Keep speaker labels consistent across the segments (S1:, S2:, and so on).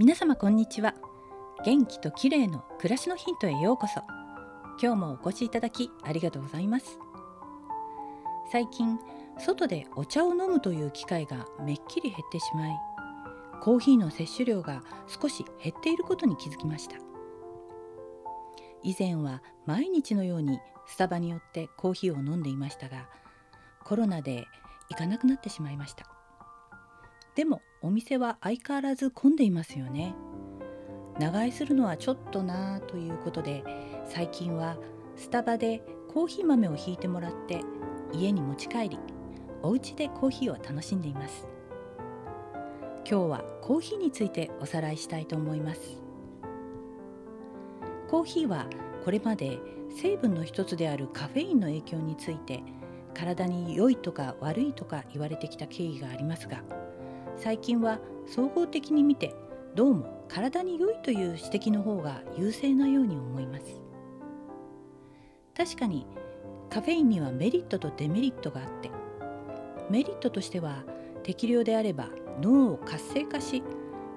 S1: 皆様こんにちは。元気と綺麗の暮らしのヒントへようこそ。今日もお越しいただきありがとうございます。最近外でお茶を飲むという機会がめっきり減ってしまいコーヒーの摂取量が少し減っていることに気づきました。以前は毎日のようにスタバによってコーヒーを飲んでいましたがコロナで行かなくなってしまいました。でもお店は相変わらず混んでいますよね。長居するのはちょっとなぁということで最近はスタバでコーヒー豆をひいてもらって家に持ち帰りお家でコーヒーを楽しんでいます。今日はコーヒーについておさらいしたいと思います。コーヒーはこれまで成分の一つであるカフェインの影響について体に良いとか悪いとか言われてきた経緯がありますが最近は総合的に見てどうも体に良いという指摘の方が優勢なように思います。確かにカフェインにはメリットとデメリットがあってメリットとしては適量であれば脳を活性化し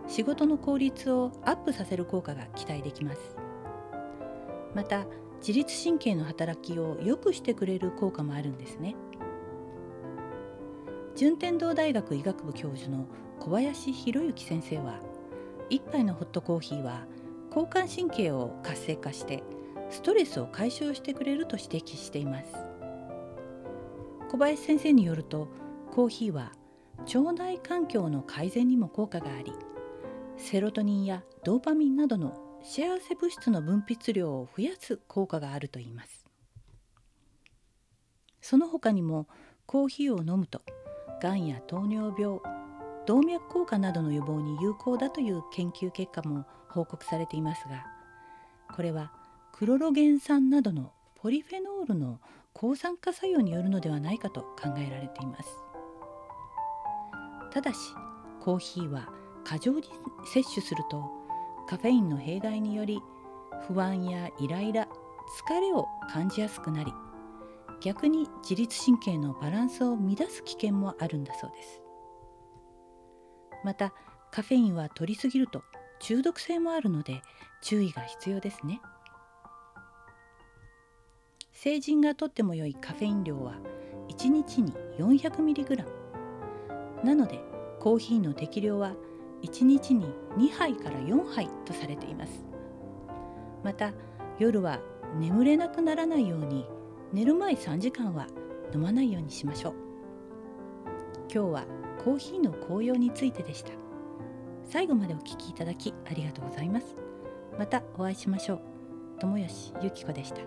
S1: 仕事の効率をアップさせる効果が期待できます。また自律神経の働きを良くしてくれる効果もあるんですね。順天堂大学医学部教授の小林博之先生は一杯のホットコーヒーは交感神経を活性化してストレスを解消してくれると指摘しています。小林先生によるとコーヒーは腸内環境の改善にも効果がありセロトニンやドーパミンなどの幸せ物質の分泌量を増やす効果があるといいます。その他にもコーヒーを飲むとがんや糖尿病動脈硬化などの予防に有効だという研究結果も報告されていますがこれはクロロゲン酸などのポリフェノールの抗酸化作用によるのではないかと考えられています。ただしコーヒーは過剰に摂取するとカフェインの弊害により不安やイライラ疲れを感じやすくなり逆に自律神経のバランスを乱す危険もあるんだそうです。またカフェインは摂りすぎると中毒性もあるので注意が必要ですね。成人がとっても良いカフェイン量は1日に 400mg なのでコーヒーの適量は1日に2杯から4杯とされています。また夜は眠れなくならないように寝る前3時間は飲まないようにしましょう。今日はコーヒーの紅葉についてでした。最後までお聞きいただきありがとうございます。またお会いしましょう。友吉ゆき子でした。